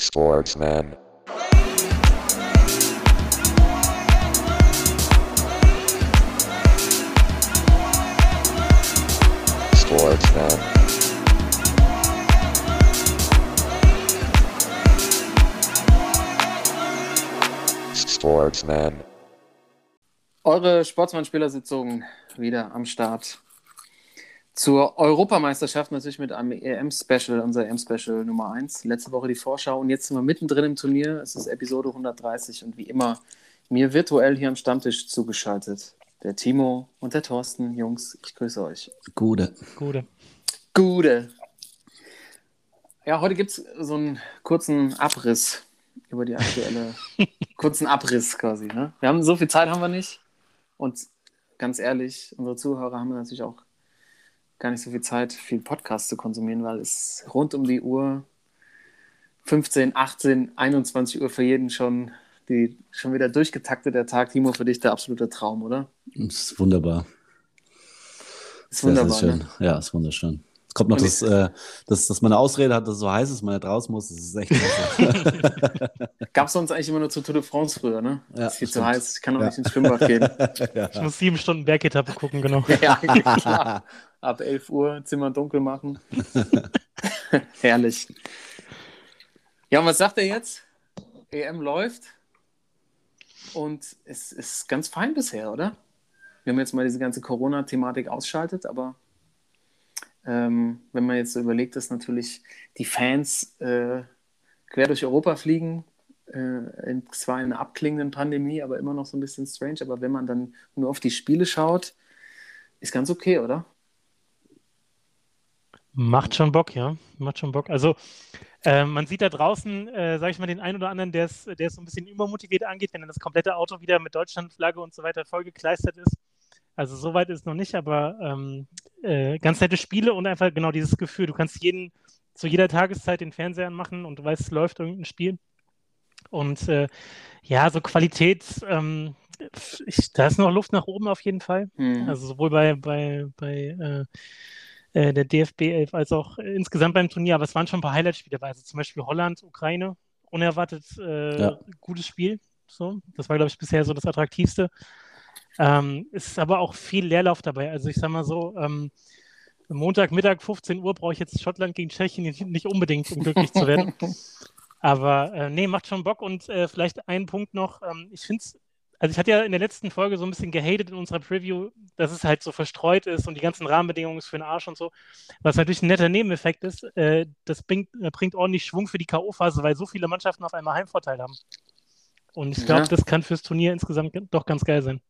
Sportsman. Sportsman. Sportsman. Eure Sportsmann-Spielersitzung wieder am Start. Zur Europameisterschaft natürlich mit einem EM-Special, unser EM-Special Nummer 1. Letzte Woche die Vorschau und jetzt sind wir mittendrin im Turnier. Es ist Episode 130 und wie immer mir virtuell hier am Stammtisch zugeschaltet. Der Timo und der Thorsten. Jungs, ich grüße euch. Gute. Gute. Gute. Ja, heute gibt es so einen kurzen Abriss über die aktuelle, kurzen Abriss quasi. Ne? Wir haben so viel Zeit haben wir nicht. Und ganz ehrlich, unsere Zuhörer haben natürlich auch gar nicht so viel Zeit, viel Podcast zu konsumieren, weil es rund um die Uhr 15, 18, 21 Uhr für jeden schon die schon wieder durchgetaktet der Tag. Timo, für dich der absolute Traum, oder? Das ist wunderbar. Ist wunderbar. Schön. Ne? Ja, ist wunderschön. Es kommt noch, dass, äh, dass, dass man eine Ausrede hat, dass es so heiß ist, man nicht raus muss. Das ist echt. Gab es sonst eigentlich immer nur zur Tour de France früher, ne? Ja, ist viel zu heiß, ich kann auch Ja. nicht ins Schwimmbad gehen. Ich muss sieben Stunden Bergetappe gucken, genau. ja, klar. Ab 11 Uhr Zimmer dunkel machen. Herrlich. Ja, und was sagt er jetzt? EM läuft und es ist ganz fein bisher, oder? Wir haben jetzt mal diese ganze Corona-Thematik ausschaltet, aber ähm, wenn man jetzt so überlegt, dass natürlich die Fans äh, quer durch Europa fliegen, äh, in, zwar in einer abklingenden Pandemie, aber immer noch so ein bisschen strange, aber wenn man dann nur auf die Spiele schaut, ist ganz okay, oder? Macht schon Bock, ja. Macht schon Bock. Also, äh, man sieht da draußen, äh, sage ich mal, den einen oder anderen, der es so ein bisschen übermotiviert angeht, wenn dann das komplette Auto wieder mit Deutschlandflagge und so weiter vollgekleistert ist. Also, so weit ist es noch nicht, aber ähm, äh, ganz nette Spiele und einfach genau dieses Gefühl. Du kannst jeden zu jeder Tageszeit den Fernseher anmachen und du weißt, es läuft irgendein Spiel. Und äh, ja, so Qualität, ähm, ich, da ist noch Luft nach oben auf jeden Fall. Mhm. Also sowohl bei, bei, bei äh, äh, der DFB 11 als auch äh, insgesamt beim Turnier. Aber es waren schon ein paar Highlight-Spiele dabei. Also zum Beispiel Holland, Ukraine. Unerwartet äh, Ja. gutes Spiel. So. Das war, glaube ich, bisher so das attraktivste. Ähm, es ist aber auch viel Leerlauf dabei. Also ich sag mal so, ähm, Montagmittag 15 Uhr brauche ich jetzt Schottland gegen Tschechien nicht, unbedingt, um glücklich zu werden. Aber äh, nee, macht schon Bock und äh, vielleicht ein Punkt noch. Ähm, ich finde es, also ich hatte ja in der letzten Folge so ein bisschen gehatet in unserer Preview, dass es halt so verstreut ist und die ganzen Rahmenbedingungen für den Arsch und so. Was natürlich ein netter Nebeneffekt ist, äh, das bringt, äh, bringt ordentlich Schwung für die K.O.-Phase, weil so viele Mannschaften auf einmal Heimvorteil haben. Und ich glaube, Ja. das kann fürs Turnier insgesamt doch ganz geil sein.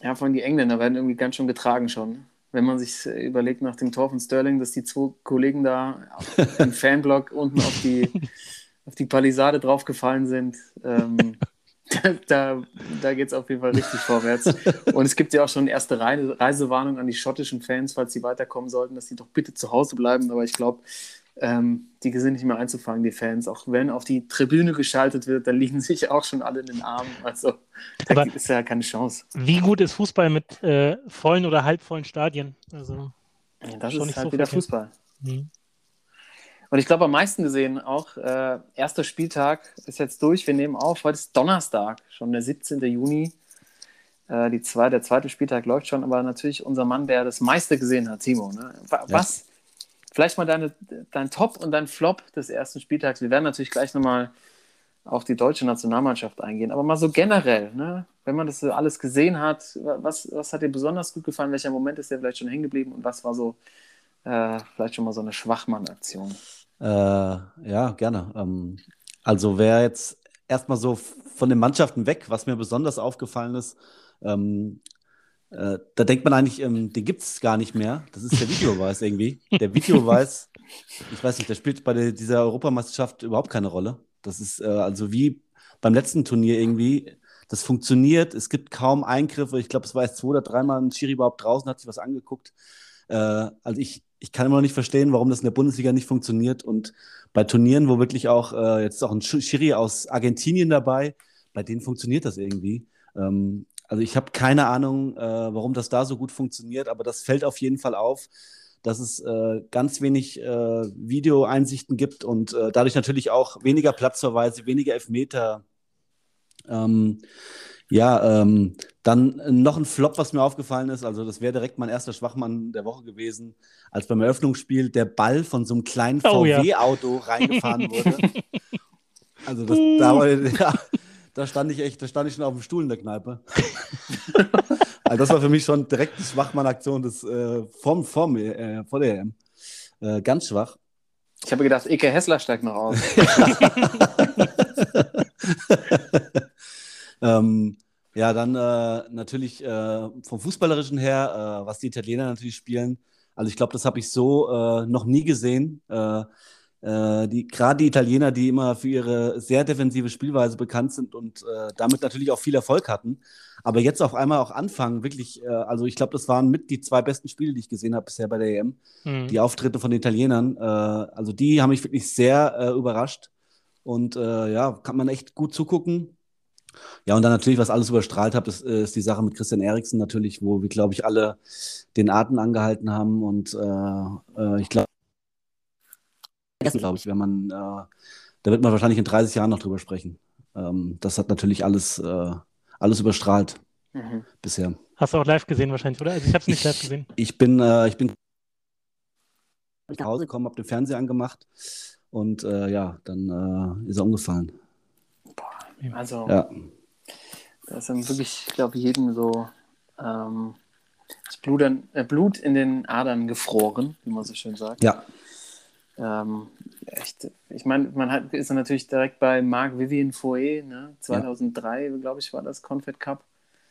Ja, vor allem die Engländer werden irgendwie ganz schön getragen schon. Wenn man sich äh, überlegt nach dem Tor von Sterling, dass die zwei Kollegen da im Fanblock unten auf die, auf die Palisade draufgefallen sind, ähm, da, da, da geht es auf jeden Fall richtig vorwärts. Und es gibt ja auch schon erste Reise, Reisewarnung an die schottischen Fans, falls sie weiterkommen sollten, dass sie doch bitte zu Hause bleiben. Aber ich glaube, ähm, die sind nicht mehr einzufangen, die Fans. Auch wenn auf die Tribüne geschaltet wird, da liegen sich auch schon alle in den Armen. Also da Aber- ist ja keine Chance. Wie gut ist Fußball mit äh, vollen oder halbvollen Stadien? Also, Ja, das Schon ist nicht halt so wieder. Fußball. hm. Und ich glaube, am meisten gesehen auch, äh, erster Spieltag ist jetzt durch. Wir nehmen auf, heute ist Donnerstag, schon der 17. Juni. Äh, die zwei, der zweite Spieltag läuft schon, aber natürlich unser Mann, der das meiste gesehen hat, Timo. Ne? Wa- Was? Vielleicht mal deine, dein Top und dein Flop des ersten Spieltags. Wir werden natürlich gleich nochmal auf die deutsche Nationalmannschaft eingehen, aber mal so generell, ne? wenn man das alles gesehen hat, wa- was, was hat dir besonders gut gefallen? Welcher Moment ist dir vielleicht schon hängen geblieben und was war so äh, vielleicht schon mal so eine Schwachmann-Aktion? Äh, ja, gerne. Ähm, also wer jetzt erstmal so von den Mannschaften weg, was mir besonders aufgefallen ist, ähm, äh, da denkt man eigentlich, ähm, den gibt es gar nicht mehr. Das ist der Videobeweis irgendwie. Der Videobeweis, ich weiß nicht, der spielt bei dieser Europameisterschaft überhaupt keine Rolle. Das ist äh, also wie beim letzten Turnier irgendwie. Das funktioniert, es gibt kaum Eingriffe. Ich glaube, es war erst zwei oder dreimal ein Schiri überhaupt draußen, hat sich was angeguckt. Äh, also ich, ich kann immer noch nicht verstehen, warum das in der Bundesliga nicht funktioniert. Und bei Turnieren, wo wirklich auch, äh, jetzt ist auch ein Sch- Schiri aus Argentinien dabei, bei denen funktioniert das irgendwie. Ähm, also ich habe keine Ahnung, äh, warum das da so gut funktioniert, aber das fällt auf jeden Fall auf, dass es äh, ganz wenig äh, Videoeinsichten gibt und äh, dadurch natürlich auch weniger Platzverweise, weniger Elfmeter. Ähm, ja, ähm, dann noch ein Flop, was mir aufgefallen ist. Also, das wäre direkt mein erster Schwachmann der Woche gewesen, als beim Eröffnungsspiel der Ball von so einem kleinen Oh ja. VW-Auto reingefahren wurde. Also, das, da, war, ja, da stand ich echt, da stand ich schon auf dem Stuhl in der Kneipe. also, das war für mich schon direkt die Schwachmann-Aktion des äh, vom, vom, äh, vor der EM. Äh, ganz schwach. Ich habe gedacht, Ike Hessler steigt noch aus. ähm, ja, dann äh, natürlich äh, vom Fußballerischen her, äh, was die Italiener natürlich spielen. Also ich glaube, das habe ich so äh, noch nie gesehen. Äh, die, Gerade die Italiener, die immer für ihre sehr defensive Spielweise bekannt sind und äh, damit natürlich auch viel Erfolg hatten. Aber jetzt auf einmal auch anfangen, wirklich, äh, also ich glaube, das waren mit die zwei besten Spiele, die ich gesehen habe bisher bei der EM. Mhm. Die Auftritte von den Italienern. Äh, also die haben mich wirklich sehr äh, überrascht. Und ja, kann man echt gut zugucken. Ja, und dann natürlich, was alles überstrahlt hat, ist, ist die Sache mit Christian Eriksen natürlich, wo wir, glaube ich, alle den Atem angehalten haben. Und äh, ich glaube, glaube ich, wenn man, äh, da wird man wahrscheinlich in 30 Jahren noch drüber sprechen. Ähm, das hat natürlich alles, äh, alles überstrahlt Mhm. bisher. Hast du auch live gesehen wahrscheinlich, oder? Also ich habe es nicht live gesehen. Ich bin, äh, ich bin nach Hause gekommen, habe den Fernseher angemacht und äh, ja, dann äh, ist er umgefallen. Also, Ja, da ist dann wirklich, ich glaube, jedem so ähm, das Blut, an, äh, Blut in den Adern gefroren, wie man so schön sagt. ja, Ähm, echt, ich meine, man hat, ist dann natürlich direkt bei Marc Vivien Foe, ne? 2003, glaube ich, war das Confed Cup,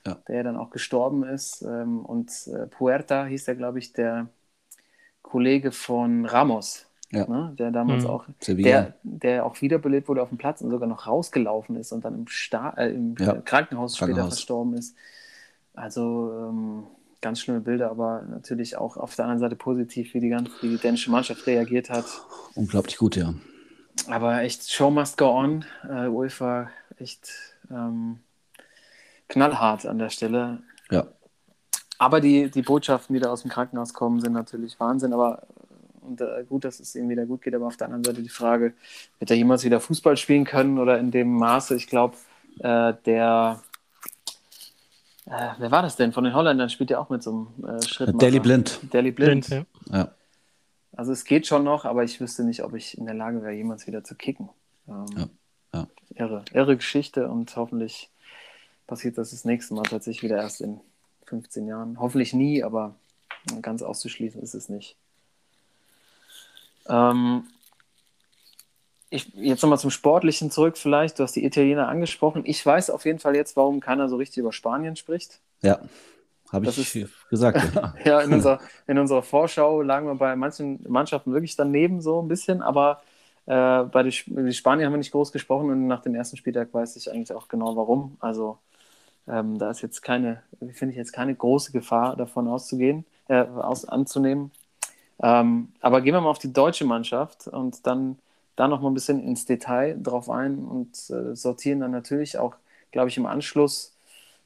Ja. der dann auch gestorben ist. Ähm, und äh, Puerta hieß der, glaube ich, der Kollege von Ramos, Ja. ne? der damals Mhm. auch, Sevilla. der, der auch wiederbelebt wurde auf dem Platz und sogar noch rausgelaufen ist und dann im, Sta äh, im Ja. Krankenhaus später Krankenhaus. verstorben ist. Also ähm, ganz schlimme Bilder, aber natürlich auch auf der anderen Seite positiv, wie die, ganze, wie die dänische Mannschaft reagiert hat. unglaublich gut, ja. Aber echt, Show must go on. Äh, UEFA echt ähm, knallhart an der Stelle. Ja, Aber die, die Botschaften, die da aus dem Krankenhaus kommen, sind natürlich Wahnsinn. Aber und, äh, gut, dass es ihm wieder gut geht. Aber auf der anderen Seite die Frage, wird er jemals wieder Fußball spielen können oder in dem Maße? Ich glaube, äh, der, äh, wer war das denn? Von den Holländern spielt ja auch mit so einem äh, Schritt. Daily Blind. Daily Blind. Blind, ja. Ja, Also es geht schon noch, aber ich wüsste nicht, ob ich in der Lage wäre, jemals wieder zu kicken. Ähm, Ja, ja. Irre, irre Geschichte und hoffentlich passiert das das nächste Mal tatsächlich wieder erst in 15 Jahren. Hoffentlich nie, aber ganz auszuschließen ist es nicht. Ähm, ich, jetzt nochmal zum Sportlichen zurück vielleicht. Du hast die Italiener angesprochen. Ich weiß auf jeden Fall jetzt, warum keiner so richtig über Spanien spricht. ja. Habe ich ist- gesagt. Ja. Ja, in unserer, in unserer Vorschau lagen wir bei manchen Mannschaften wirklich daneben so ein bisschen, aber äh, bei den Sp- die Spanier haben wir nicht groß gesprochen und nach dem ersten Spieltag weiß ich eigentlich auch genau warum. Also ähm, da ist jetzt keine, finde ich jetzt keine große Gefahr davon auszugehen, äh, aus, anzunehmen. Ähm, aber gehen wir mal auf die deutsche Mannschaft und dann da noch mal ein bisschen ins Detail drauf ein und äh, sortieren dann natürlich auch, glaube ich, im Anschluss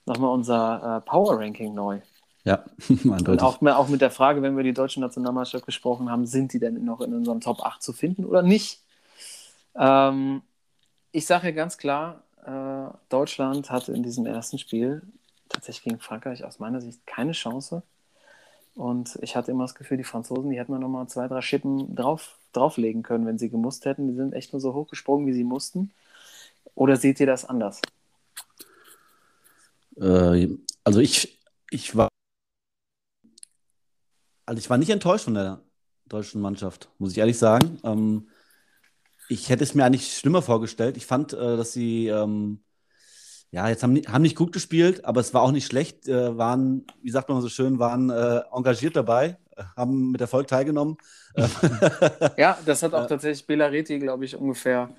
nochmal unser äh, Power Ranking neu. ja, Und eindeutig. auch, auch mit der Frage, wenn wir die deutsche Nationalmannschaft gesprochen haben, sind die denn noch in unserem Top 8 zu finden oder nicht? Ähm, ich sage ja ganz klar, äh, Deutschland hatte in diesem ersten Spiel tatsächlich gegen Frankreich aus meiner Sicht keine Chance. Und ich hatte immer das Gefühl, die Franzosen, die hätten wir nochmal zwei, drei Schippen drauf, drauflegen können, wenn sie gemusst hätten. Die sind echt nur so hochgesprungen, wie sie mussten. Oder seht ihr das anders? Äh, also ich, ich war, also ich war nicht enttäuscht von der deutschen Mannschaft, muss ich ehrlich sagen. Ähm, ich hätte es mir eigentlich schlimmer vorgestellt. Ich fand, äh, dass sie, ähm, ja, jetzt haben, haben nicht gut gespielt, aber es war auch nicht schlecht. Äh, waren, wie sagt man so schön, waren äh, engagiert dabei, äh, haben mit Erfolg teilgenommen. Ja, das hat auch Ja. tatsächlich Bela Reti, glaube ich, ungefähr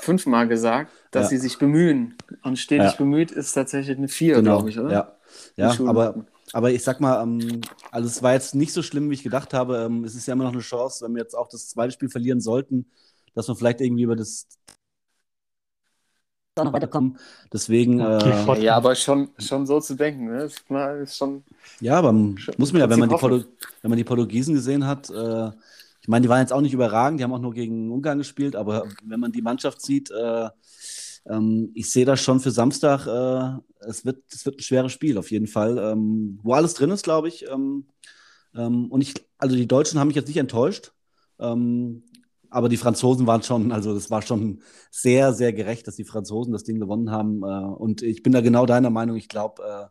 fünfmal gesagt, dass Ja. sie sich bemühen. Und stetig Ja. bemüht ist tatsächlich eine Vier, Genau, glaube ich, oder? ja. Ja, aber, aber ich sag mal, ähm, also es war jetzt nicht so schlimm, wie ich gedacht habe. Ähm, es ist ja immer noch eine Chance, wenn wir jetzt auch das zweite Spiel verlieren sollten, dass wir vielleicht irgendwie über das auch noch weiterkommen. Deswegen. Äh, Ja, aber schon, schon so zu denken, ne? Ist mal- ist schon. ja, aber muss man ja, wenn man, die wenn man die Portugiesen gesehen hat, äh, ich meine, die waren jetzt auch nicht überragend, die haben auch nur gegen Ungarn gespielt, aber wenn man die Mannschaft sieht, äh, ähm, ich sehe das schon für Samstag, äh, es, wird, es wird ein schweres Spiel auf jeden Fall, ähm, wo alles drin ist, glaube ich. Ähm, ähm, und ich, also die Deutschen haben mich jetzt nicht enttäuscht. Ähm, aber die Franzosen waren schon, also das war schon sehr, sehr gerecht, dass die Franzosen das Ding gewonnen haben. Äh, und ich bin da genau deiner Meinung. Ich glaube,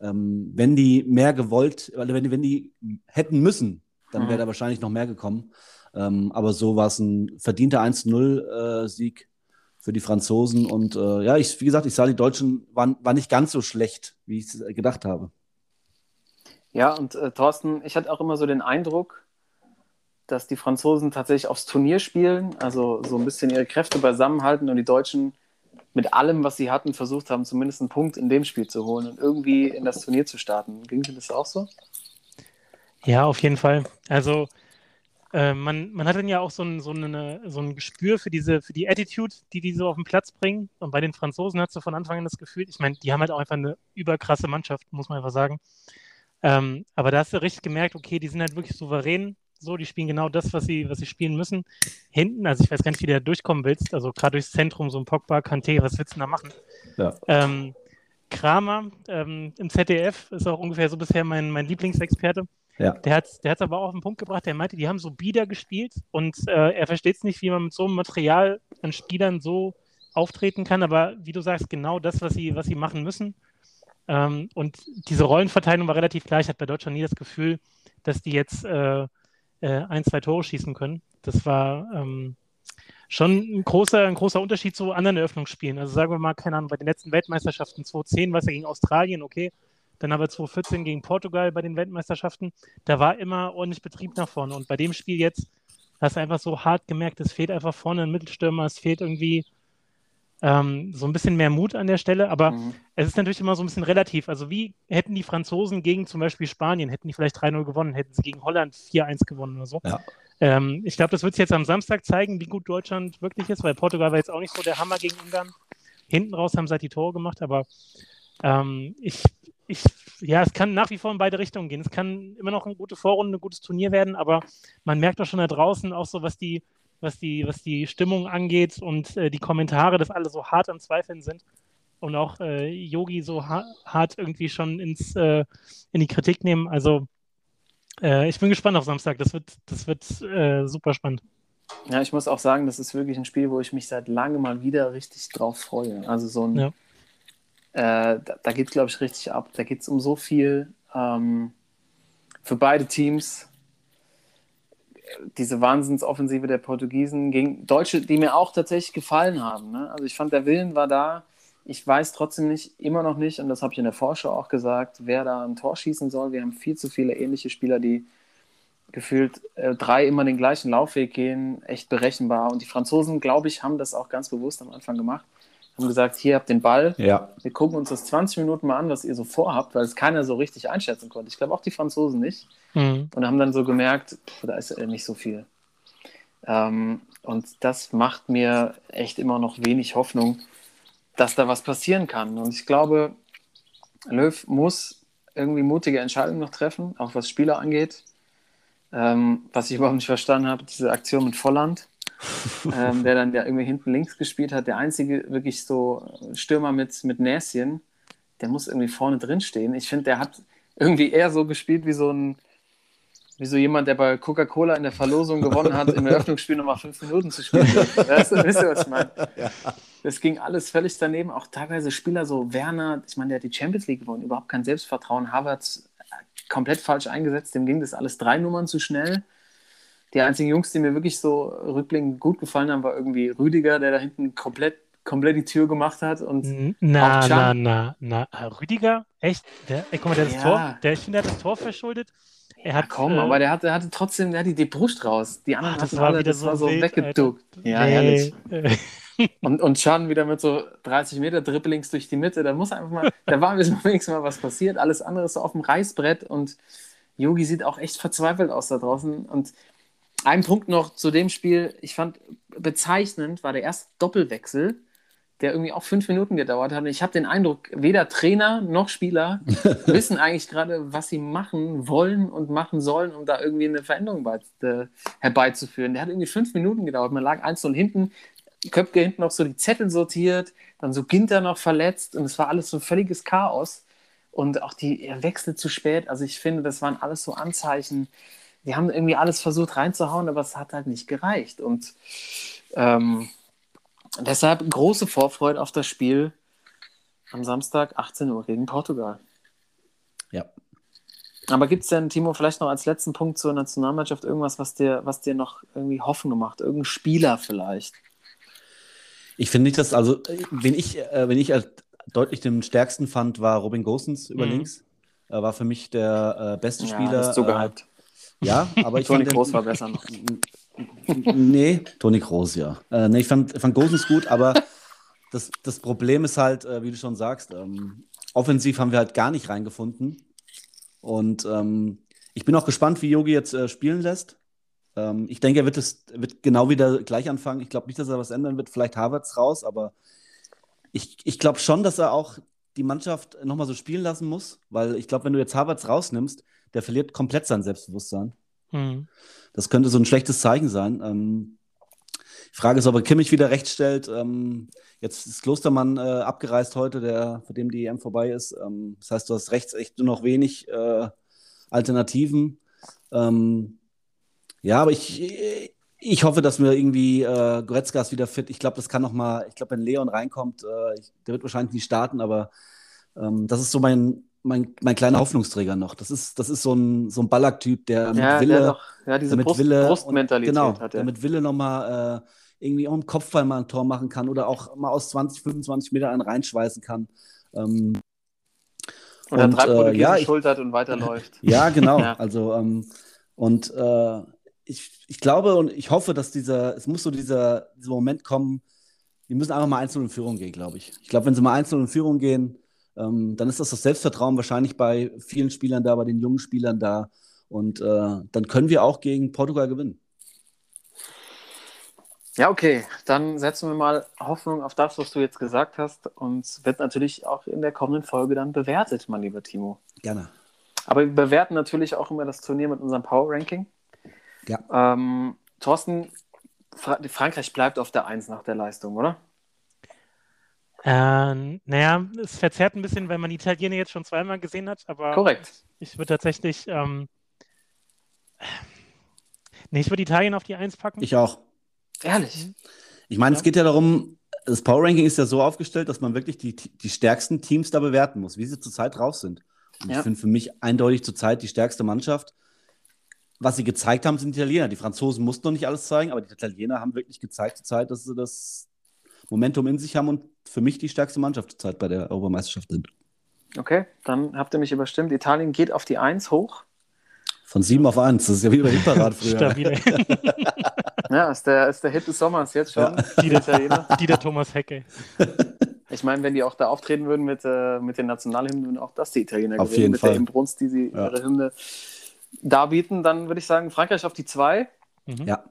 äh, ähm, wenn die mehr gewollt, also wenn, die- wenn die hätten müssen, dann wäre Mhm. da wahrscheinlich noch mehr gekommen. Ähm, aber so war es ein verdienter 1-0-Sieg für die Franzosen. Und äh, ja, ich, wie gesagt, ich sah, die Deutschen waren, waren nicht ganz so schlecht, wie ich es gedacht habe. Ja, und äh, Thorsten, ich hatte auch immer so den Eindruck, dass die Franzosen tatsächlich aufs Turnier spielen, also so ein bisschen ihre Kräfte beisammenhalten und die Deutschen mit allem, was sie hatten, versucht haben, zumindest einen Punkt in dem Spiel zu holen und irgendwie in das Turnier zu starten. Ging dir das auch so? Ja, auf jeden Fall. Also äh, man, man hat dann ja auch so ein, so, eine, so ein Gespür für diese, für die Attitude, die die so auf den Platz bringen. Und bei den Franzosen hat du von Anfang an das Gefühl, ich meine, die haben halt auch einfach eine überkrasse Mannschaft, muss man einfach sagen. Ähm, aber da hast du richtig gemerkt, okay, die sind halt wirklich souverän. So, die spielen genau das, was sie, was sie spielen müssen. Hinten, also ich weiß gar nicht, wie du da durchkommen willst. Also gerade durchs Zentrum, so ein Pogba, Kanté, was willst du da machen? Ja. Ähm, Kramer ähm, im ZDF ist auch ungefähr so bisher mein, mein Lieblingsexperte. Ja. Der hat es der hat's aber auch auf den Punkt gebracht. Der meinte, die haben so bieder gespielt und äh, er versteht es nicht, wie man mit so einem Material an Spielern so auftreten kann. Aber wie du sagst, genau das, was sie, was sie machen müssen. Ähm, und diese Rollenverteilung war relativ gleich. Ich hatte bei Deutschland nie das Gefühl, dass die jetzt äh, äh, ein, zwei Tore schießen können. Das war ähm, schon ein großer, ein großer Unterschied zu anderen Eröffnungsspielen. Also sagen wir mal, keine Ahnung, bei den letzten Weltmeisterschaften 2010 war es ja gegen Australien, okay. Dann aber 2014 gegen Portugal bei den Weltmeisterschaften. Da war immer ordentlich Betrieb nach vorne. Und bei dem Spiel jetzt hast du einfach so hart gemerkt, es fehlt einfach vorne ein Mittelstürmer, es fehlt irgendwie ähm, so ein bisschen mehr Mut an der Stelle. Aber Mhm. es ist natürlich immer so ein bisschen relativ. Also wie hätten die Franzosen gegen zum Beispiel Spanien, hätten die vielleicht 3-0 gewonnen, hätten sie gegen Holland 4-1 gewonnen oder so. Ja. Ähm, ich glaube, das wird sich jetzt am Samstag zeigen, wie gut Deutschland wirklich ist, weil Portugal war jetzt auch nicht so der Hammer gegen Ungarn. Hinten raus haben sie halt die Tore gemacht, aber ähm, ich, ich, ja, es kann nach wie vor in beide Richtungen gehen. Es kann immer noch eine gute Vorrunde, ein gutes Turnier werden, aber man merkt doch schon da draußen auch so, was die, was die, was die Stimmung angeht und äh, die Kommentare, dass alle so hart am Zweifeln sind und auch äh, Yogi so ha hart irgendwie schon ins, äh, in die Kritik nehmen. Also äh, ich bin gespannt auf Samstag. Das wird, das wird äh, super spannend. Ja, ich muss auch sagen, das ist wirklich ein Spiel, wo ich mich seit langem mal wieder richtig drauf freue. Also so ein, Ja. da, da geht es, glaube ich, richtig ab. Da geht es um so viel ähm, für beide Teams. Diese Wahnsinnsoffensive der Portugiesen gegen Deutsche, die mir auch tatsächlich gefallen haben. Ne? Also ich fand, der Willen war da. Ich weiß trotzdem nicht, immer noch nicht, und das habe ich in der Vorschau auch gesagt, wer da ein Tor schießen soll. Wir haben viel zu viele ähnliche Spieler, die gefühlt äh, drei immer den gleichen Laufweg gehen, echt berechenbar. Und die Franzosen, glaube ich, haben das auch ganz bewusst am Anfang gemacht. Haben gesagt, hier habt den Ball, Ja. wir gucken uns das 20 Minuten mal an, was ihr so vorhabt, weil es keiner so richtig einschätzen konnte. Ich glaube auch die Franzosen nicht. Mhm. Und haben dann so gemerkt, pff, da ist nicht so viel. Ähm, und das macht mir echt immer noch wenig Hoffnung, dass da was passieren kann. Und ich glaube, Löw muss irgendwie mutige Entscheidungen noch treffen, auch was Spieler angeht. Ähm, was ich überhaupt nicht verstanden habe, diese Aktion mit Volland, ähm, der dann ja irgendwie hinten links gespielt hat. Der einzige wirklich so Stürmer mit, mit Näschen, der muss irgendwie vorne drin stehen. Ich finde, der hat irgendwie eher so gespielt wie so ein, wie so jemand, der bei Coca-Cola in der Verlosung gewonnen hat, im Eröffnungsspiel nochmal fünf Minuten zu spielen. Du, wisst ihr, was ich meine? Das ging alles völlig daneben. Auch teilweise Spieler so Werner, ich meine, der hat die Champions League gewonnen, überhaupt kein Selbstvertrauen. Havertz komplett falsch eingesetzt, dem ging das alles drei Nummern zu schnell. Die einzigen Jungs, die mir wirklich so rückblickend gut gefallen haben, war irgendwie Rüdiger, der da hinten komplett, komplett die Tür gemacht hat. Und Na, na, na, na. Äh, Rüdiger? Echt? Der, ey, guck mal, der hat das Ja. Tor, der, ich finde, der hat das Tor verschuldet. Er hat, ja, komm, äh, aber der hatte, hatte trotzdem, der hatte die Brust raus. Die anderen Ah, das hatten war alle, das so war so wild, weggeduckt. Ja, nee, herrlich. Und, und Chan wieder mit so 30 Meter Dribblings durch die Mitte. Da muss einfach mal, da war wenigstens mal was passiert. Alles andere ist so auf dem Reißbrett und Yogi sieht auch echt verzweifelt aus da draußen. Und ein Punkt noch zu dem Spiel, ich fand bezeichnend, war der erste Doppelwechsel, der irgendwie auch fünf Minuten gedauert hat. Und ich habe den Eindruck, weder Trainer noch Spieler wissen eigentlich gerade, was sie machen wollen und machen sollen, um da irgendwie eine Veränderung bei, äh, herbeizuführen. Der hat irgendwie fünf Minuten gedauert. Man lag 1-0 hinten, Köpke hinten noch so die Zettel sortiert, dann so Ginter noch verletzt und es war alles so ein völliges Chaos. Und auch die er wechselt zu spät. Also ich finde, das waren alles so Anzeichen. Die haben irgendwie alles versucht reinzuhauen, aber es hat halt nicht gereicht. Und ähm, deshalb große Vorfreude auf das Spiel am Samstag 18 Uhr gegen Portugal. Ja. Aber gibt es denn, Timo, vielleicht noch als letzten Punkt zur Nationalmannschaft irgendwas, was dir, was dir noch irgendwie Hoffnung macht? Irgendein Spieler vielleicht? Ich finde nicht, dass, also, wenn ich, äh, wenn ich als deutlich den stärksten fand, war Robin Gosens über Mhm. links. Er war für mich der äh, beste Spieler. Ja, so gehypt. Ja, aber ich Toni fand den- Kroos war besser noch. nee, Toni Kroos, ja. Äh, nee, ich fand, fand Gosens gut, aber das, das Problem ist halt, äh, wie du schon sagst, ähm, offensiv haben wir halt gar nicht reingefunden. Und ähm, ich bin auch gespannt, wie Yogi jetzt äh, spielen lässt. Ähm, ich denke, er wird, es, wird genau wieder gleich anfangen. Ich glaube nicht, dass er was ändern wird. Vielleicht Havertz raus, aber ich, ich glaube schon, dass er auch die Mannschaft nochmal so spielen lassen muss, weil ich glaube, wenn du jetzt Havertz rausnimmst, der verliert komplett sein Selbstbewusstsein. Mhm. Das könnte so ein schlechtes Zeichen sein. Ähm, die Frage ist, ob er Kimmich wieder recht stellt. Ähm, jetzt ist Klostermann äh, abgereist heute, der, für dem die EM vorbei ist. Ähm, das heißt, du hast rechts echt nur noch wenig äh, Alternativen. Ähm, ja, aber ich, ich hoffe, dass wir irgendwie äh, Goretzka ist wieder fit. Ich glaube, das kann noch mal, ich glaube, wenn Leon reinkommt, äh, ich, der wird wahrscheinlich nicht starten, aber ähm, das ist so mein, mein, mein kleiner Hoffnungsträger noch. Das ist, das ist so ein, so ein Ballack-Typ, der mit Ja, Wille, der doch, ja, diese damit Brust, Wille Brustmentalität und, genau, hat der er. mit Wille nochmal äh, irgendwie auch im Kopfball mal ein Tor machen kann oder auch mal aus 20, 25 Metern einen reinschweißen kann. Ähm, Oder und, drei äh, ja, ich- schultert und weiterläuft. ja, genau. Ja. Also, ähm, und äh, ich, ich glaube und ich hoffe, dass dieser, es muss so dieser, dieser Moment kommen, die müssen einfach mal einzeln in Führung gehen, glaube ich. Ich glaube, wenn sie mal einzeln in Führung gehen, ähm, dann ist das das Selbstvertrauen wahrscheinlich bei vielen Spielern da, bei den jungen Spielern da. Und äh, dann können wir auch gegen Portugal gewinnen. Ja, okay. Dann setzen wir mal Hoffnung auf das, was du jetzt gesagt hast. Und es wird natürlich auch in der kommenden Folge dann bewertet, mein lieber Timo. Gerne. Aber wir bewerten natürlich auch immer das Turnier mit unserem Power Ranking. Ja. Ähm, Thorsten, Fra Frankreich bleibt auf der Eins nach der Leistung, oder? Ähm, naja, es verzerrt ein bisschen, weil man die Italiener jetzt schon zweimal gesehen hat, aber Korrekt. ich würde tatsächlich, ähm, nee, ich würde Italien auf die Eins packen. Ich auch. Ehrlich. Ich meine, Ja. es geht ja darum, das Power Ranking ist ja so aufgestellt, dass man wirklich die, die stärksten Teams da bewerten muss, wie sie zurzeit drauf sind. Und Ja. ich finde für mich eindeutig zurzeit die stärkste Mannschaft. Was sie gezeigt haben, sind die Italiener. Die Franzosen mussten noch nicht alles zeigen, aber die Italiener haben wirklich gezeigt zurzeit, dass sie das Momentum in sich haben und für mich die stärkste Mannschaft zurzeit bei der Europameisterschaft sind. Okay, dann habt ihr mich überstimmt. Italien geht auf die Eins hoch. Von sieben auf eins. Das ist ja wie bei Hitparad früher. Stabil. Ja, ist der, ist der Hit des Sommers jetzt schon. Die, Die Italiener. die der Thomas Hecke. Ich meine, wenn die auch da auftreten würden mit, äh, mit den Nationalhymnen, würden auch das die Italiener Auf gewinnen, jeden mit Fall. der Inbrunst, die sie Ja. ihre Hymne darbieten. Dann würde ich sagen, Frankreich auf die zwei. Mhm. Ja,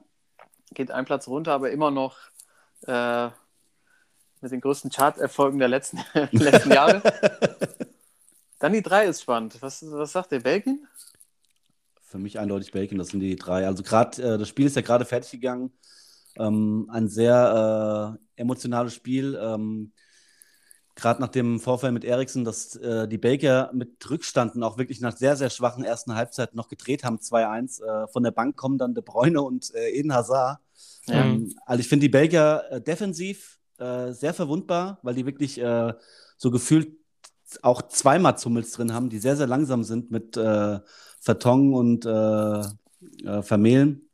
geht ein Platz runter, aber immer noch äh, mit den größten Charterfolgen der letzten, letzten Jahre. Dann die drei ist spannend. Was, was sagt ihr? Belgien? Für mich eindeutig Belgien, das sind die drei. Also gerade, äh, das Spiel ist ja gerade fertig gegangen. Ähm, ein sehr äh, emotionales Spiel. Ähm, gerade nach dem Vorfall mit Eriksen, dass äh, die Belgier mit Rückstanden auch wirklich nach sehr, sehr schwachen ersten Halbzeit noch gedreht haben, 2-1. Äh, von der Bank kommen dann De Bruyne und äh, Eden Hazard. Ja. Ähm, also ich finde die Belgier äh, defensiv äh, sehr verwundbar, weil die wirklich äh, so gefühlt auch zweimal Zummels drin haben, die sehr, sehr langsam sind mit äh, Vertongen und Vermehlen.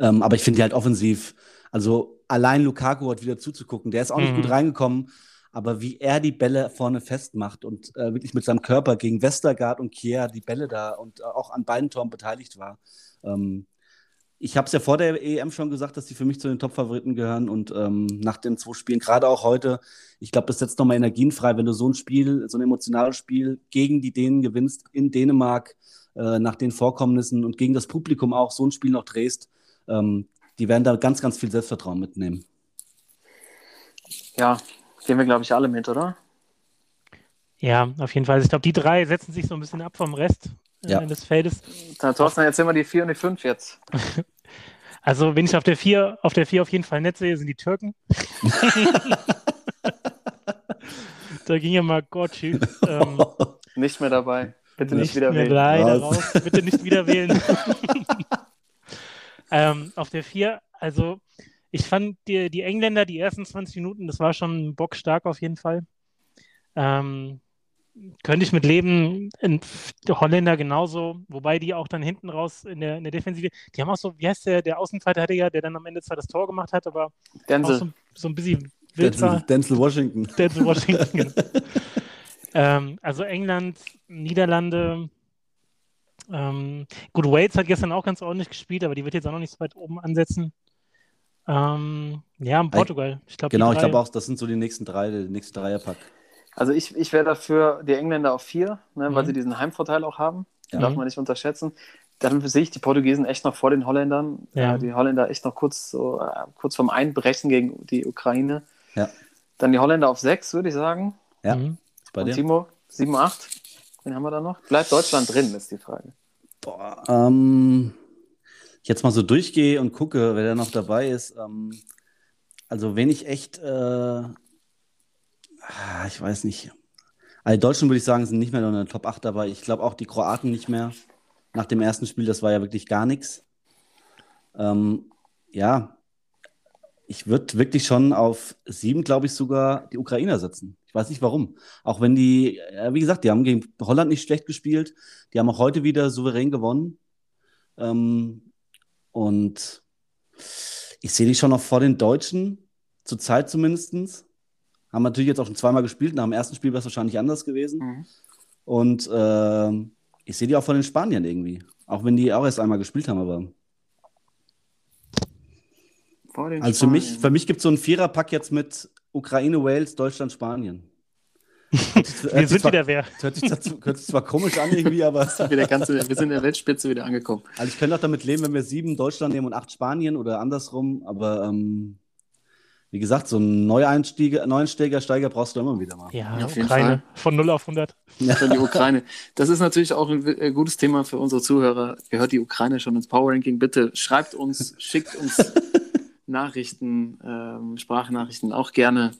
Ähm, aber ich finde die halt offensiv, also allein Lukaku hat wieder zuzugucken, der ist auch nicht Mhm. gut reingekommen, aber wie er die Bälle vorne festmacht und äh, wirklich mit seinem Körper gegen Westergaard und Kier die Bälle da und äh, auch an beiden Toren beteiligt war. Ähm, ich habe es ja vor der EM schon gesagt, dass die für mich zu den Top-Favoriten gehören und ähm, nach den zwei Spielen, gerade auch heute, ich glaube, das setzt nochmal Energien frei, wenn du so ein Spiel, so ein emotionales Spiel gegen die Dänen gewinnst, in Dänemark, äh, nach den Vorkommnissen und gegen das Publikum auch so ein Spiel noch drehst. Ähm, die werden da ganz, ganz viel Selbstvertrauen mitnehmen. Ja, gehen wir, glaube ich, alle mit, oder? Ja, auf jeden Fall. Also ich glaube, die drei setzen sich so ein bisschen ab vom Rest äh, Ja. des Feldes. Dann, Thorsten, jetzt sind wir die 4 und die 5 jetzt. Also, wenn ich auf der 4 auf der 4 auf jeden Fall nett sehe, sind die Türken. da ging ja mal Gorci. Ähm, Nicht mehr dabei. Bitte nicht, nicht wieder wählen. leider Raus. raus. Bitte nicht wieder wählen. ähm, auf der 4, also ich fand die, die Engländer, die ersten 20 Minuten, das war schon bockstark auf jeden Fall. Ähm, könnte ich mit leben. In der Holländer genauso, wobei die auch dann hinten raus in der, in der Defensive, die haben auch so, wie heißt der, der Außenverteidiger, der dann am Ende zwar das Tor gemacht hat, aber auch Denzel. so, so ein bisschen wild Denzel, war. Denzel Washington. Denzel Washington. ähm, also England, Niederlande. Ähm, gut, Wales hat gestern auch ganz ordentlich gespielt, aber die wird jetzt auch noch nicht so weit oben ansetzen. Ähm, ja, und Portugal. Ich glaube, Genau, ich glaube auch, das sind so die nächsten drei, der nächste Dreierpack. Also ich, ich wäre dafür die Engländer auf 4, ne, weil Mhm. sie diesen Heimvorteil auch haben. Ja. Darf man nicht unterschätzen. Dann sehe ich die Portugiesen echt noch vor den Holländern. Ja. Äh, die Holländer echt noch kurz, so, äh, kurz vorm Einbrechen gegen die Ukraine. Ja. Dann die Holländer auf 6, würde ich sagen. Ja. Mhm. Bei Und dir? Timo, 7, 8. Wen haben wir da noch? Bleibt Deutschland drin, ist die Frage. Boah, ähm, jetzt mal so durchgehe und gucke, wer da noch dabei ist. Ähm, also, wen ich echt, äh, ah, ich weiß nicht. Also, die Deutschen würde ich sagen, sind nicht mehr in der Top 8 dabei. Ich glaube auch die Kroaten nicht mehr. Nach dem ersten Spiel, das war ja wirklich gar nichts. Ähm, ja, ich würde wirklich schon auf sieben, glaube ich, sogar die Ukrainer setzen. Ich weiß nicht warum. Auch wenn die, wie gesagt, die haben gegen Holland nicht schlecht gespielt. Die haben auch heute wieder souverän gewonnen. Ähm, und ich sehe die schon noch vor den Deutschen, zur Zeit zumindest. Haben natürlich jetzt auch schon zweimal gespielt. Nach dem ersten Spiel wäre es wahrscheinlich anders gewesen. Mhm. Und ähm, ich sehe die auch vor den Spaniern irgendwie. Auch wenn die auch erst einmal gespielt haben, aber. Vor den Also für mich, für mich gibt es so einen Viererpack jetzt mit Ukraine, Wales, Deutschland, Spanien. Wir sind zwar, wieder wer. hört sich, dazu- hört sich zwar komisch an irgendwie, aber wieder ganz, wir sind in der Weltspitze wieder angekommen. also ich könnte auch damit leben, wenn wir sieben Deutschland nehmen und acht Spanien oder andersrum. Aber ähm, wie gesagt, so einen Neueinsteiger, Neueinsteiger Steiger brauchst du immer wieder mal. Ja, Ja, auf jeden Ukraine. Von 0 auf 100. Für die Ukraine. Das ist natürlich auch ein äh, gutes Thema für unsere Zuhörer. Gehört die Ukraine schon ins Power Ranking? Bitte schreibt uns, schickt uns Nachrichten, ähm, Sprachnachrichten auch gerne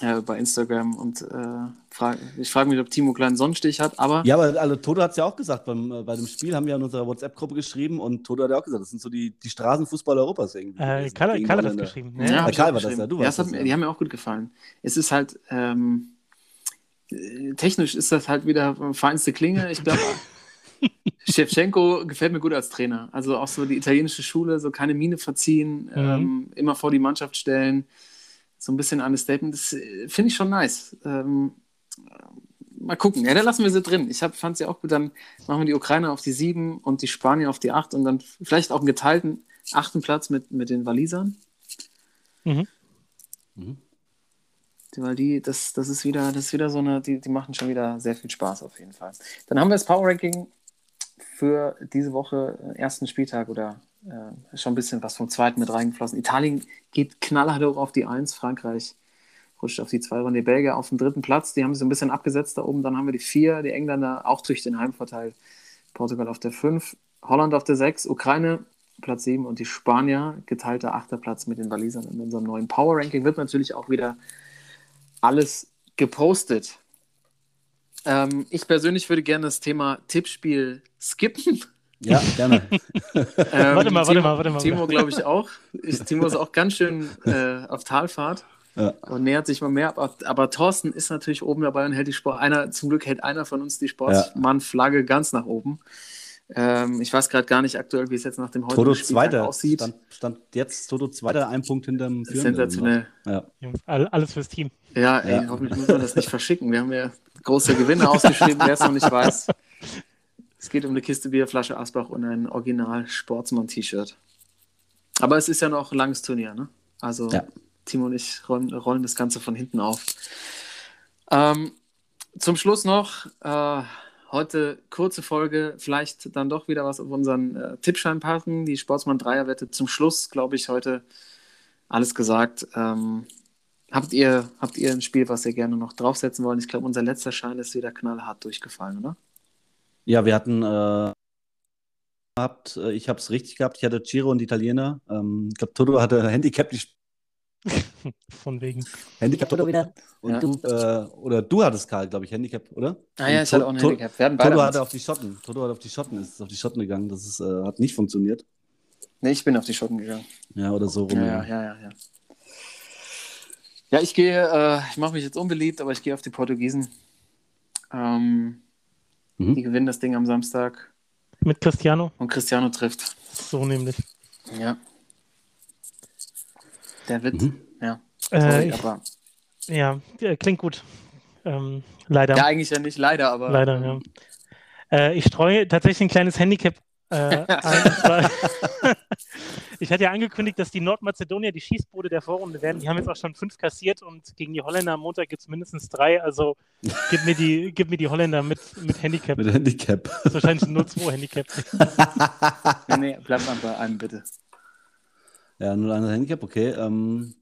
äh, bei Instagram und äh, frag, ich frage mich, ob Timo kleinen Sonnenstich hat, aber Ja, aber also, Toto hat es ja auch gesagt, beim, äh, bei dem Spiel haben wir in unserer WhatsApp-Gruppe geschrieben und Toto hat ja auch gesagt, das sind so die, die Straßenfußballer Europas irgendwie. Äh, Karl, Karl hat das geschrieben. Ja, Ne? hab ich Karl war das, ja, du ja, warst das das, hat, ja. Die haben mir auch gut gefallen. Es ist halt, ähm, äh, technisch ist das halt wieder feinste Klinge. Ich glaube, Shevchenko gefällt mir gut als Trainer. Also auch so die italienische Schule, so keine Miene verziehen, ähm, immer vor die Mannschaft stellen, so ein bisschen ein Statement. Das äh, finde ich schon nice. Ähm, mal gucken. Ja, da lassen wir sie drin. Ich fand sie auch gut. Dann machen wir die Ukrainer auf die sieben und die Spanier auf die acht und dann vielleicht auch einen geteilten achten Platz mit, mit den Walisern. Mhm. Die- Weil die, das, das ist wieder, das ist wieder so eine, die, die machen schon wieder sehr viel Spaß auf jeden Fall. Dann haben wir das Power Ranking für diese Woche, äh, ersten Spieltag oder äh, schon ein bisschen was vom zweiten mit reingeflossen. Italien geht knallhart hoch auf die Eins, Frankreich rutscht auf die zwei und die Belgier auf den dritten Platz. Die haben sich ein bisschen abgesetzt da oben. Dann haben wir die vier, die Engländer auch durch den Heimvorteil. Portugal auf der fünf, Holland auf der sechs, Ukraine Platz sieben und die Spanier geteilter achter Platz mit den Walisern in unserem neuen Power Ranking wird natürlich auch wieder alles gepostet. Ähm, ich persönlich würde gerne das Thema Tippspiel skippen. Ja, gerne. Ähm, Warte mal, warte Timo, mal, warte mal. Timo, glaube ich, auch. Ich, Timo ist auch ganz schön äh, auf Talfahrt Ja. und nähert sich mal mehr. Aber, aber Thorsten ist natürlich oben dabei und hält die Sport. Einer, zum Glück hält einer von uns die Sportsmann-Flagge ganz nach oben. Ähm, ich weiß gerade gar nicht aktuell, wie es jetzt nach dem heutigen Toto Spieltag Zweiter. aussieht. Stand, stand jetzt Toto Zweiter, ein Punkt hinterm Führenden. Sensationell. Ja. Alles fürs Team. Ja, ey, Ja. hoffentlich muss man das nicht verschicken. Wir haben ja große Gewinne ausgeschrieben, wer es noch nicht weiß. Es geht um eine Kiste Bier, Flasche Asbach und ein Original Sportsmann-T-Shirt. Aber es ist ja noch ein langes Turnier, ne? Also Ja. Timo und ich rollen, rollen das Ganze von hinten auf. Ähm, zum Schluss noch, äh, heute kurze Folge, vielleicht dann doch wieder was auf unseren äh, Tippschein packen. Die Sportsmann Dreierwette zum Schluss, glaube ich, heute alles gesagt. Ähm, Habt ihr, habt ihr ein Spiel, was ihr gerne noch draufsetzen wollt? Ich glaube, unser letzter Schein ist wieder knallhart durchgefallen, oder? Ja, wir hatten äh, gehabt, äh, ich habe es richtig gehabt. Ich hatte Giro und Italiener. Ähm, ich glaube, Toto hatte Handicap, die Von wegen. Handicap Toto wieder. Und Ja. du, äh, oder du hattest Karl, glaube ich, Handicap, oder? Ah ja, ich hatte auch ein Handicap. Wir hatten beide Toto hatte auf die Schotten. Toto hat auf die Schotten, ist auf die Schotten gegangen. Das ist, äh, hat nicht funktioniert. Nee, ich bin auf die Schotten gegangen. Ja, oder so rum. Ja, ja, ja, ja. Ja, ja ich gehe, äh, ich mache mich jetzt unbeliebt, aber ich gehe auf die Portugiesen. Ähm, Mhm. Die gewinnen das Ding am Samstag Mit Cristiano. und Cristiano trifft. So nämlich. Ja. Der wird, Mhm. ja. Äh, Sorry, ich, aber, ja, äh, klingt gut. Ähm, leider. ja, eigentlich ja nicht, leider, aber. Leider, ja. ähm, Äh, ich streue tatsächlich ein kleines Handicap äh, ein. Zwar, ich hatte ja angekündigt, dass die Nordmazedonier die Schießbude der Vorrunde werden. Die haben jetzt auch schon fünf kassiert und gegen die Holländer am Montag gibt es mindestens drei. Also gib mir die, gib mir die Holländer mit, mit Handicap. Mit Handicap. Das ist wahrscheinlich ein 0-2 Handicap. Nee, nee, bleib mal bei einem, bitte. Ja, 0-1 Handicap, okay. Ähm,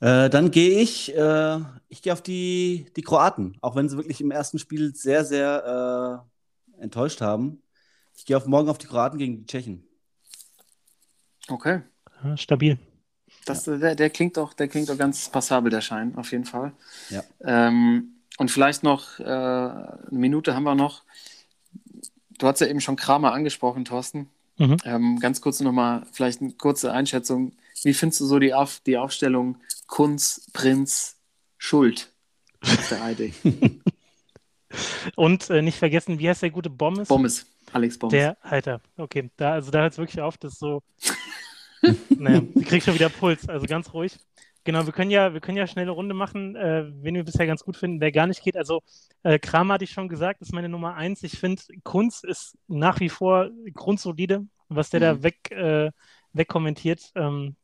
äh, dann gehe ich, äh, ich gehe auf die, die Kroaten, auch wenn sie wirklich im ersten Spiel sehr, sehr äh, enttäuscht haben. Ich gehe auf morgen auf die Kroaten gegen die Tschechen. Okay. Ja, stabil. Das, der, der, klingt doch, der klingt doch ganz passabel, der Schein, auf jeden Fall. Ja. Ähm, und vielleicht noch äh, eine Minute haben wir noch. Du hast ja eben schon Kramer angesprochen, Thorsten. Mhm. Ähm, ganz kurz nochmal, vielleicht eine kurze Einschätzung. Wie findest du so die, Auf die Aufstellung Kunz, Prinz, Schuld auf der ID? Und äh, nicht vergessen, wie heißt der gute Bommes? Bommes, Alex Bommes. Der, Alter, okay, da, also da hört es wirklich auf, das ist so, naja, sie kriegt schon wieder Puls, also ganz ruhig. Genau, wir können ja, wir können ja schnell eine Runde machen, äh, wen wir bisher ganz gut finden, wer gar nicht geht. Also äh, Kramer hatte ich schon gesagt, ist meine Nummer eins. Ich finde, Kunz ist nach wie vor grundsolide, was der da Mhm. weg, äh, wegkommentiert. Ähm,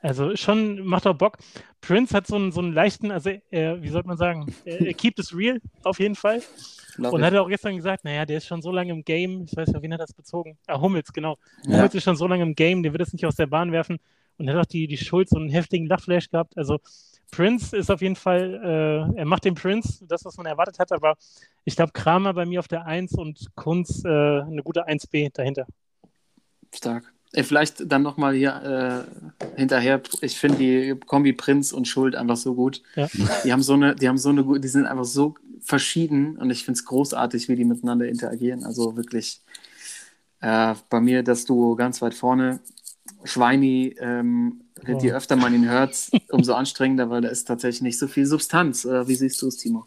also schon macht auch Bock. Prince hat so einen, so einen leichten, also äh, wie sollte man sagen, er, er keept es real, auf jeden Fall. Love Und it. hat er auch gestern gesagt, naja, der ist schon so lange im Game, ich weiß ja, wen hat das bezogen? Ah, Hummels, genau. Ja. Hummels ist schon so lange im Game, der wird es nicht aus der Bahn werfen. Und er hat auch die, die Schuld so einen heftigen Lachflash gehabt. Also Prince ist auf jeden Fall, äh, er macht den Prince, das, was man erwartet hat, aber ich glaube, Kramer bei mir auf der 1 und Kunz äh, eine gute 1B dahinter. Stark. Ey, vielleicht dann nochmal hier äh, hinterher. Ich finde die Kombi Prinz und Schuld einfach so gut. Ja. Die haben so eine, die haben so eine die sind einfach so verschieden und ich finde es großartig, wie die miteinander interagieren. Also wirklich äh, bei mir das Duo ganz weit vorne. Schweini, ähm, Oh. je öfter man ihn hört, umso anstrengender, weil da ist tatsächlich nicht so viel Substanz. Äh, wie siehst du es, Timo?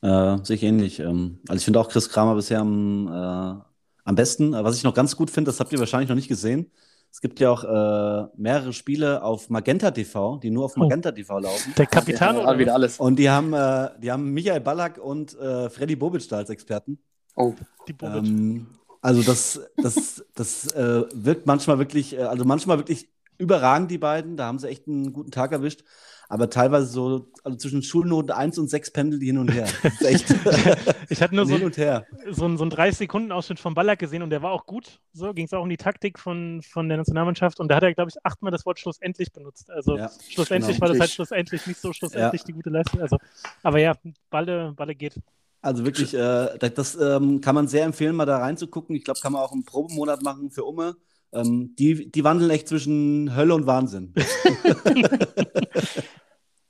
Äh, sehe ich ähnlich. Ähm, also ich finde auch Chris Kramer bisher am, äh, am besten. Äh, Was ich noch ganz gut finde, das habt ihr wahrscheinlich noch nicht gesehen. Es gibt ja auch äh, mehrere Spiele auf Magenta TV, die nur auf Oh. Magenta TV laufen. Der Capitano. Ja, oder wieder alles. Und die haben, äh, die haben Michael Ballack und äh, Freddy Bobic da als Experten. Oh, Die Bobic. Ähm, also das, das, das äh, wirkt manchmal wirklich, äh, also manchmal wirklich überragend, die beiden. Da haben sie echt einen guten Tag erwischt. Aber teilweise so, also zwischen Schulnoten 1 und 6 pendelt die hin und her. Echt Ich hatte nur so, hin und her. so, einen- so einen 30-Sekunden-Ausschnitt von Ballack gesehen und der war auch gut. So ging es auch um die Taktik von, von der Nationalmannschaft und da hat er, glaube ich, achtmal das Wort schlussendlich benutzt. Also Ja, schlussendlich genau. war das halt Endlich. schlussendlich nicht so schlussendlich die gute Leistung. Also, aber ja, Balle, Balle geht. Also wirklich, äh, das, das ähm, kann man sehr empfehlen, mal da reinzugucken. Ich glaube, kann man auch einen Probemonat machen für Umme. Ähm, die, die wandeln echt zwischen Hölle und Wahnsinn.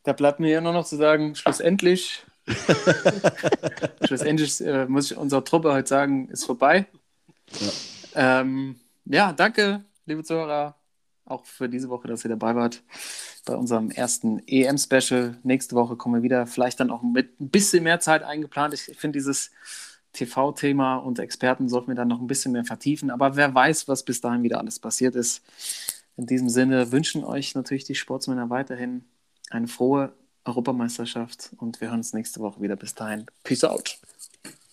Da bleibt mir ja nur noch zu sagen, schlussendlich, schlussendlich äh, muss ich unserer Truppe heute sagen, ist vorbei. Ja. Ähm, ja, danke, liebe Zuhörer, auch für diese Woche, dass ihr dabei wart bei unserem ersten EM-Special. Nächste Woche kommen wir wieder, vielleicht dann auch mit ein bisschen mehr Zeit eingeplant. Ich finde dieses TV-Thema und Experten sollten wir dann noch ein bisschen mehr vertiefen, aber wer weiß, was bis dahin wieder alles passiert ist. In diesem Sinne wünschen euch natürlich die Sportsmänner weiterhin eine frohe Europameisterschaft und wir hören uns nächste Woche wieder. Bis dahin. Peace out.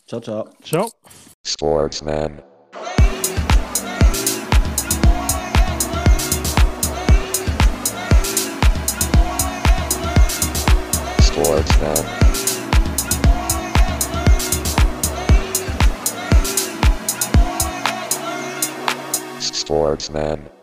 Ciao, ciao. Ciao. Sportsman. Sportsman. Sportsman.